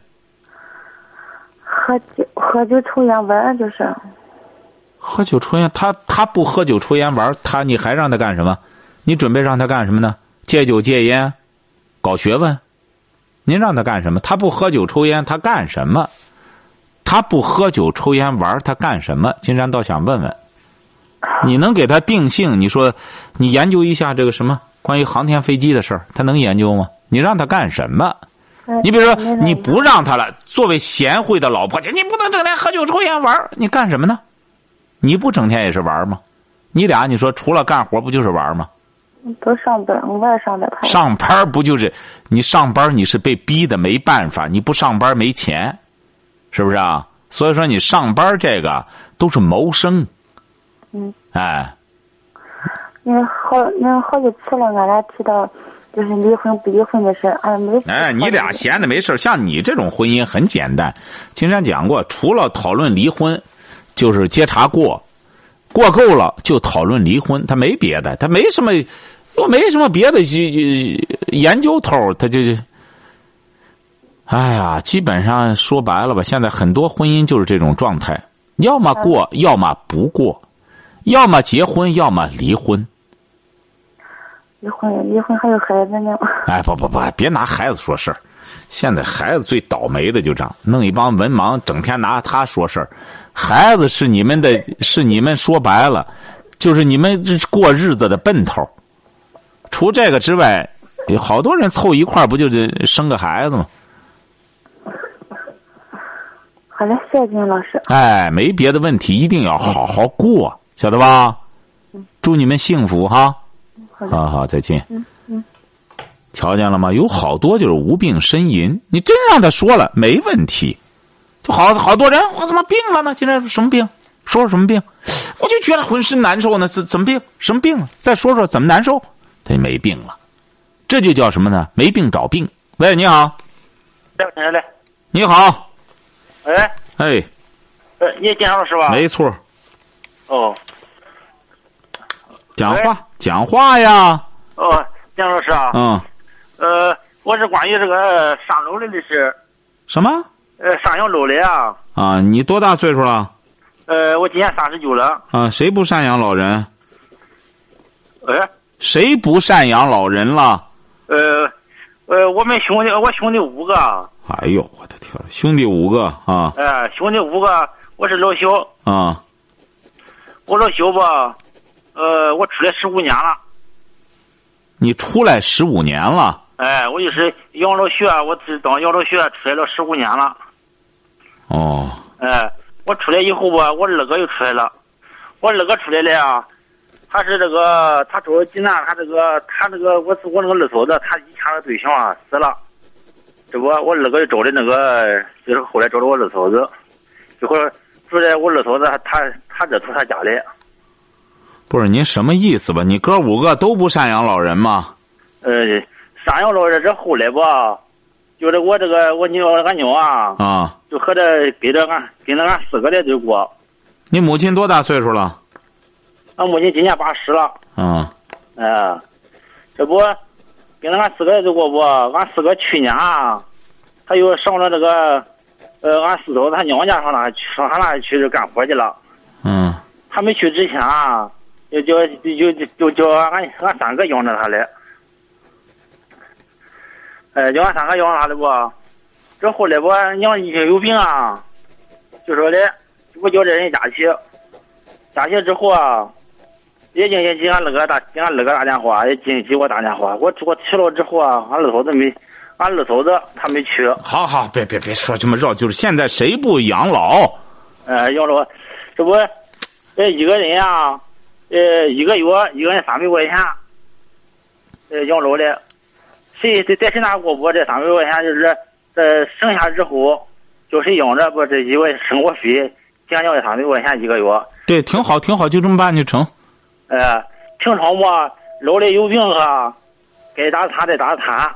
喝酒、喝酒、抽烟、玩，就是。喝酒抽烟，他他不喝酒抽烟玩他你还让他干什么？你准备让他干什么呢？戒酒戒烟，搞学问。您让他干什么？他不喝酒抽烟，他干什么？他不喝酒抽烟玩，他干什么？金山倒想问问，你能给他定性？你说，你研究一下这个什么关于航天飞机的事儿，他能研究吗？你让他干什么？你比如说，你不让他了，作为贤惠的老婆姐，你不能整天喝酒抽烟玩，你干什么呢？你不整天也是玩吗？你俩你说除了干活不就是玩吗？都上班，我也上班。上班不就是你上班？你是被逼的，没办法。你不上班没钱，是不是啊？所以说你上班这个都是谋生。嗯。哎。那好，那好几次了，俺俩提到就是离婚不离婚的事，哎，没。哎，你俩闲的没事像你这种婚姻很简单。金山讲过，除了讨论离婚，就是接茬过，过够了就讨论离婚，他没别的，他没什么。又没什么别的研究头，他就，哎呀，基本上说白了吧，现在很多婚姻就是这种状态，要么过，要么不过，要么结婚，要么离婚。离婚，离婚还有孩子呢。哎，不不不，别拿孩子说事儿。现在孩子最倒霉的就这样，弄一帮文盲，整天拿他说事儿。孩子是你们的，是你们说白了，就是你们过日子的奔头。除这个之外，有好多人凑一块不就是生个孩子吗？好嘞，谢谢金老师。哎，没别的问题，一定要好好过，晓得吧？祝你们幸福哈！好好，再见。嗯嗯。瞧见了吗？有好多就是无病呻吟，你真让他说了没问题，就好好多人我怎么病了呢？现在什么病？说说什么病？我就觉得浑身难受呢，怎怎么病？什么病？再说说怎么难受？他没病了，这就叫什么呢？没病找病。喂，你好。来来，你好。哎。哎。呃，你金老师吧？没错。哦。讲话，讲话呀。哦，杨老师啊。嗯。呃，我是关于这个上楼的的事。什么？呃，赡养楼的啊。啊，你多大岁数了？呃，我今年三十九了。啊，谁不赡养老人？哎。谁不赡养老人了？呃，呃，我们兄弟，我兄弟五个。哎呦，我的天，兄弟五个啊！哎，兄弟五个，我是老小。啊。我老小吧，呃，我出来十五年了。你出来十五年了？哎，我就是养老学，我只当养老学出来了十五年了。哦。哎，我出来以后吧，我二哥又出来了，我二哥出来了啊。他是这个，他着急呢。他这个，他这个，我是我那个二嫂子，他以前的对象啊死了，这不，我二哥又找的那个，就是后来找的我二嫂子，一会儿住在我二嫂子他他这头他家里。不是您什么意思吧？你哥五个都不赡养老人吗？呃，赡养老人这后来吧，就是我这个我娘俺娘啊，啊，就和着跟着俺跟着俺四个来就过。你母亲多大岁数了？俺母亲今年八十了。啊。哎，这不，跟着俺四个就过不？俺四个去年，他又上了这个，呃，俺四嫂子他娘家上那去，上他那去干活去了。嗯。他没去之前，就叫就就就叫俺俺三个养着他嘞。哎，叫俺三个养着他的不？这后来不，娘一有病啊，就说的，我叫这人家去，家去之后啊。也经也给俺二哥打，给俺二哥打电话，也经给我打电话。我我去了之后啊，俺二嫂子没，俺二嫂子她没去。好好，别别别说这么绕，就是现在谁不养老？呃，养老，这不，这，一个人啊，呃，一个月一个人三百块钱，呃，养老的，谁在在谁那过不？这三百块钱就是，呃，剩下之后叫谁养着不？这一个生活费，将近三百块钱一个月。对，挺好，挺好，就这么办就成。呃，平常嘛，老的有病哈，该打他的打他，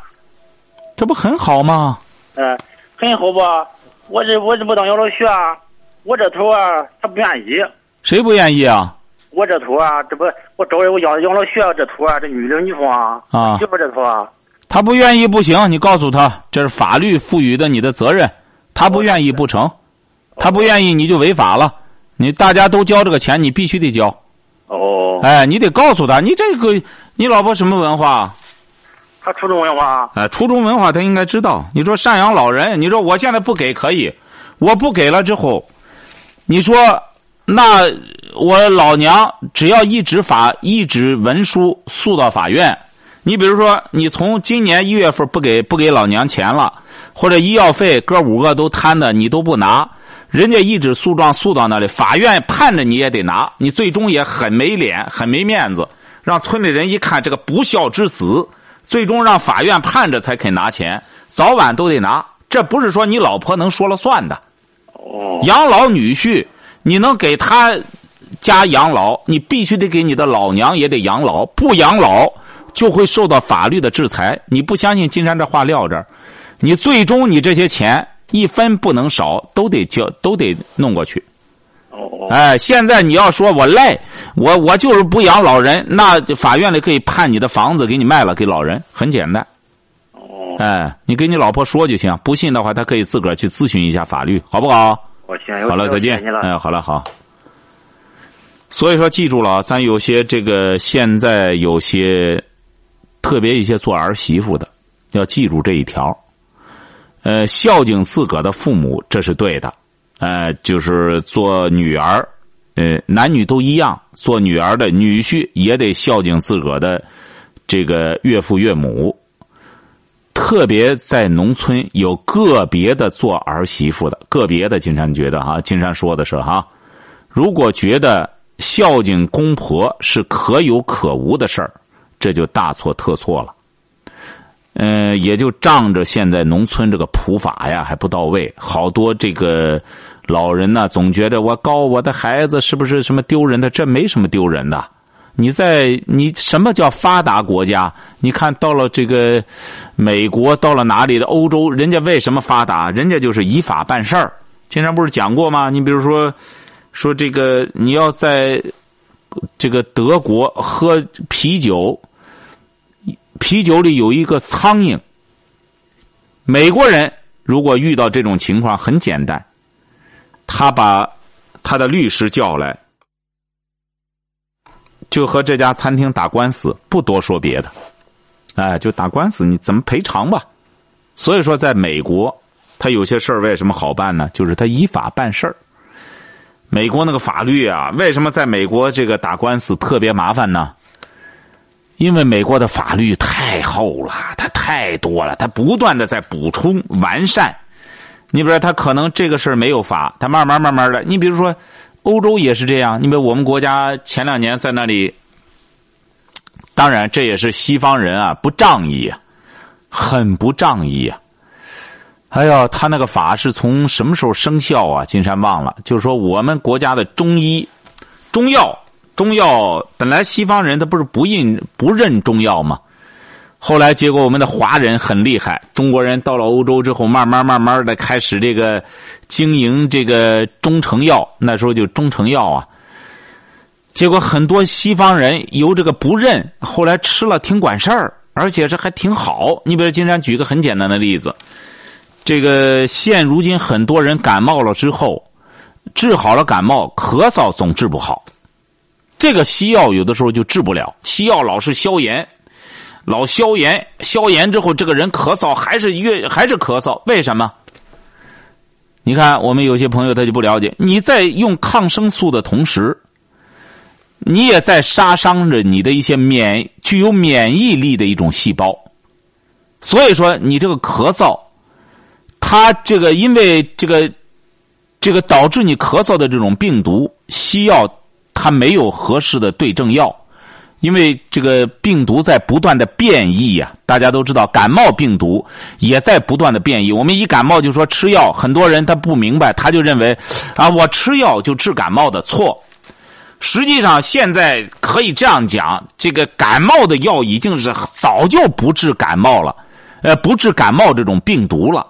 这不很好吗？呃，很好吧？我这我这不当养老学啊，我这头啊，他不愿意。谁不愿意啊？我这头啊，这不我找人我养养老学这头啊，这女的女方啊，啊，媳妇这头啊。他不愿意不行，你告诉他，这是法律赋予的你的责任。他不愿意不成，他不愿意你就违法了。你大家都交这个钱，你必须得交。哦，哎，你得告诉他，你这个，你老婆什么文化？他初中文化。哎，初中文化他应该知道。你说赡养老人，你说我现在不给可以，我不给了之后，你说那我老娘只要一纸法一纸文书诉到法院，你比如说你从今年一月份不给不给老娘钱了，或者医药费哥五个都摊的你都不拿，人家一纸诉状诉到那里，法院判着你也得拿，你最终也很没脸很没面子，让村里人一看这个不孝之子。最终让法院判着才肯拿钱，早晚都得拿。这不是说你老婆能说了算的。哦。养老女婿，你能给他家养老，你必须得给你的老娘也得养老。不养老，就会受到法律的制裁。你不相信金山这话撂这儿，你最终你这些钱一分不能少，都得交，都得弄过去。哦。哎，现在你要说我赖。我我就是不养老人，那法院里可以判你的房子给你卖了给老人，很简单。哦。哎，你跟你老婆说就行，不信的话，她可以自个儿去咨询一下法律，好不好？好了，再见。哎，好了，好。所以说，记住了啊，咱有些这个现在有些特别一些做儿媳妇的，要记住这一条。呃，孝敬自个的父母，这是对的。呃，就是做女儿。呃，男女都一样，做女儿的女婿也得孝敬自个的这个岳父岳母。特别在农村，有个别的做儿媳妇的，个别的金山觉得哈，金山说的是哈，如果觉得孝敬公婆是可有可无的事儿，这就大错特错了。嗯，也就仗着现在农村这个普法呀还不到位，好多这个。老人呢，总觉得我告我的孩子是不是什么丢人的？这没什么丢人的。你在你什么叫发达国家？你看到了这个美国，到了哪里的欧洲，人家为什么发达？人家就是依法办事儿。经常不是讲过吗？你比如说，说这个你要在这个德国喝啤酒，啤酒里有一个苍蝇。美国人如果遇到这种情况，很简单。他把他的律师叫来，就和这家餐厅打官司，不多说别的，哎，就打官司，你怎么赔偿吧？所以说，在美国，他有些事儿为什么好办呢？就是他依法办事儿。美国那个法律啊，为什么在美国这个打官司特别麻烦呢？因为美国的法律太厚了，它太多了，它不断的在补充完善。你比如说，他可能这个事儿没有法，他慢慢慢慢的。你比如说，欧洲也是这样。你比如我们国家前两年在那里，当然这也是西方人啊不仗义啊，很不仗义啊。哎呀，他那个法是从什么时候生效啊？金山忘了。就是说，我们国家的中医、中药、中药本来西方人他不是不认不认中药吗？后来，结果我们的华人很厉害。中国人到了欧洲之后，慢慢慢慢的开始这个经营这个中成药。那时候就中成药啊。结果很多西方人由这个不认，后来吃了挺管事儿，而且这还挺好。你比如金山举个很简单的例子，这个现如今很多人感冒了之后，治好了感冒，咳嗽总治不好。这个西药有的时候就治不了，西药老是消炎。老消炎，消炎之后，这个人咳嗽还是越还是咳嗽，为什么？你看，我们有些朋友他就不了解，你在用抗生素的同时，你也在杀伤着你的一些免具有免疫力的一种细胞。所以说，你这个咳嗽，它这个因为这个这个导致你咳嗽的这种病毒，西药它没有合适的对症药。因为这个病毒在不断的变异呀，大家都知道，感冒病毒也在不断的变异。我们一感冒就说吃药，很多人他不明白，他就认为啊，我吃药就治感冒的错。实际上，现在可以这样讲，这个感冒的药已经是早就不治感冒了，呃，不治感冒这种病毒了。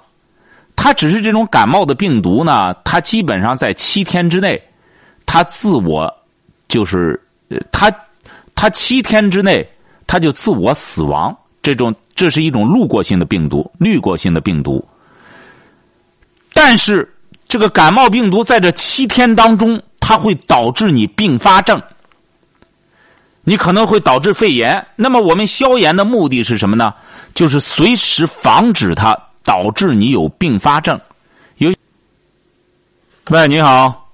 它只是这种感冒的病毒呢，它基本上在七天之内，它自我就是它。它七天之内，它就自我死亡。这种这是一种路过性的病毒，滤过性的病毒。但是这个感冒病毒在这七天当中，它会导致你并发症。你可能会导致肺炎。那么我们消炎的目的是什么呢？就是随时防止它导致你有并发症。有，喂，你好，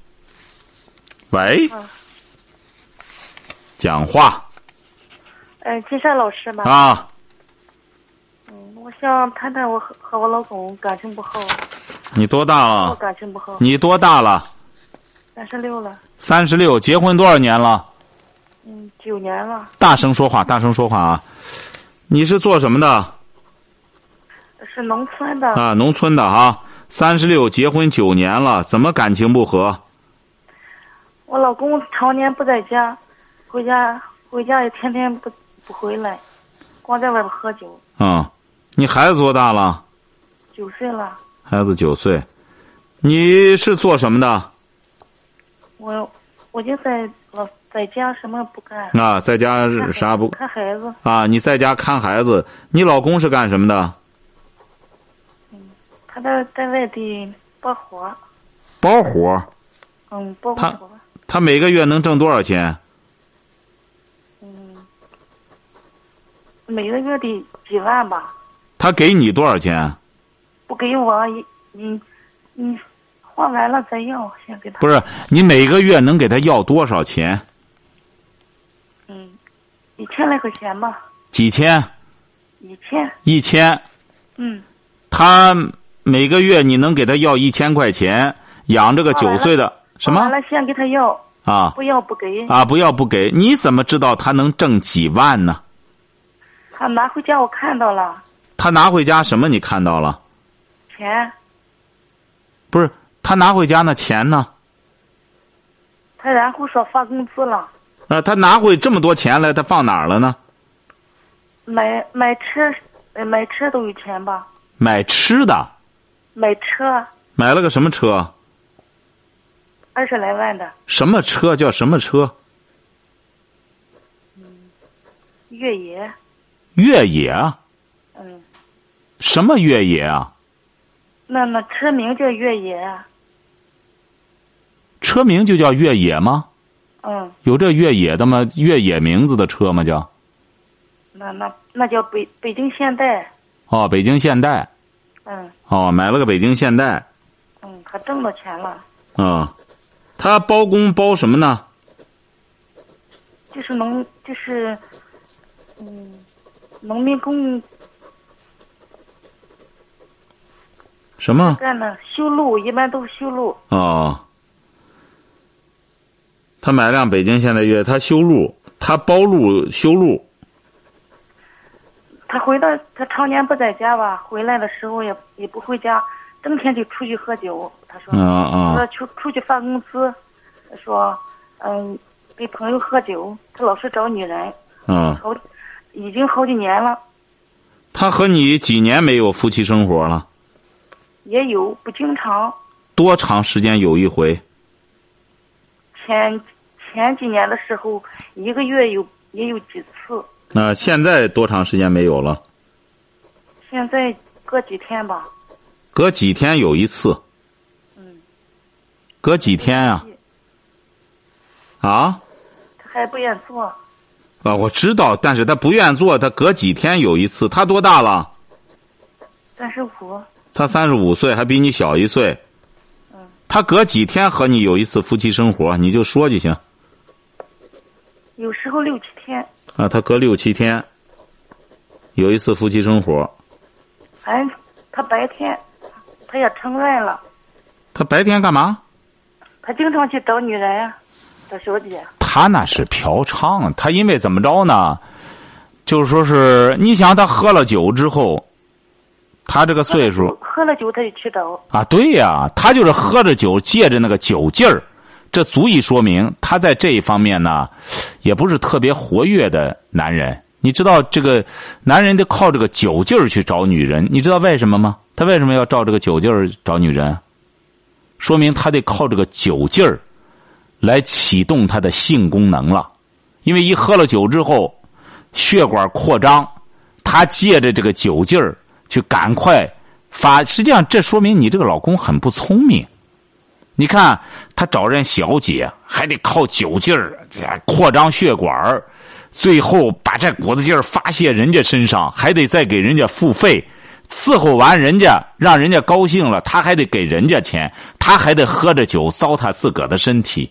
喂，讲话哎，金山老师吗？啊，嗯，我想谈谈我和和我老公感情不好，你多大我了？感情不好，你多大了？三十六了，三十六，结婚多少年了？嗯，九年了，大声说话，大声说话啊！你是做什么的？是农村的。啊，农村的啊，三十六，结婚九年了，怎么感情不和？我老公常年不在家，回家回家也天天不不回来，光在外边喝酒。啊、你孩子多大了？九岁了，孩子九岁。你是做什么的？我我就在老在家什么不干。啊，在家是啥不？看孩子，啊，你在家看孩子。你老公是干什么的？嗯他在在外地包活，包活。嗯，包他活，他每个月能挣多少钱？嗯，每个月得几万吧，他给你多少钱？不给我，你你你花完了再要，先给他。不是，你每个月能给他要多少钱？嗯，一千来块钱吧，几千？一千，一千？嗯，他每个月你能给他要一千块钱，养这个九岁的什么完了先给他要，啊不要不给。啊？不要不给，你怎么知道他能挣几万呢？他拿回家我看到了他拿回家什么？你看到了？钱，不是他拿回家那钱呢？他然后说发工资了，呃，他拿回这么多钱来，他放哪儿了呢？买买车，呃买车都有钱吧？买吃的，买车买了个什么车？二十来万的什么车叫什么车？越野，越野啊？嗯，什么越野啊？那那车名叫越野，车名就叫越野吗？嗯，有这越野的吗？越野名字的车吗？叫那那那叫北北京现代，哦，北京现代嗯哦，买了个北京现代嗯，可挣到钱了，嗯。他包工包什么呢？就是农就是，嗯，农民工什么？干的修路，一般都是修路，哦，他买辆北京现代越，他修路，他包路修路他回到他常年不在家吧，回来的时候也也不回家，整天就出去喝酒。他说，啊啊说出出去发工资，说嗯给朋友喝酒，他老是找女人，啊！好已经好几年了，他和你几年没有夫妻生活了？也有不经常。多长时间有一回？前前几年的时候，一个月有也有几次，那、现在多长时间没有了？现在隔几天吧。隔几天有一次。嗯。隔几天呀、啊？他还不愿做，啊，我知道，但是他不愿做，他隔几天有一次。他多大了？三十五。他三十五岁，还比你小一岁。他隔几天和你有一次夫妻生活，你就说就行。有时候六七天，啊，他隔六七天有一次夫妻生活。反正他白天他也承认了，他白天干嘛？他经常去找女人呀，找小姐。他那是嫖娼，他因为怎么着呢？就是说是，你想他喝了酒之后，他这个岁数喝了酒他就去找，啊，对呀、他就是喝着酒，借着那个酒劲儿，这足以说明他在这一方面呢，也不是特别活跃的男人。你知道这个男人得靠这个酒劲儿去找女人，你知道为什么吗？他为什么要照这个酒劲儿找女人？说明他得靠这个酒劲儿来启动他的性功能了，因为一喝了酒之后，血管扩张，他借着这个酒劲儿去赶快发。实际上，这说明你这个老公很不聪明。你看他找人小姐，还得靠酒劲儿扩张血管最后把这股子劲儿发泄人家身上，还得再给人家付费，伺候完人家，让人家高兴了，他还得给人家钱，他还得喝着酒糟蹋自个儿的身体。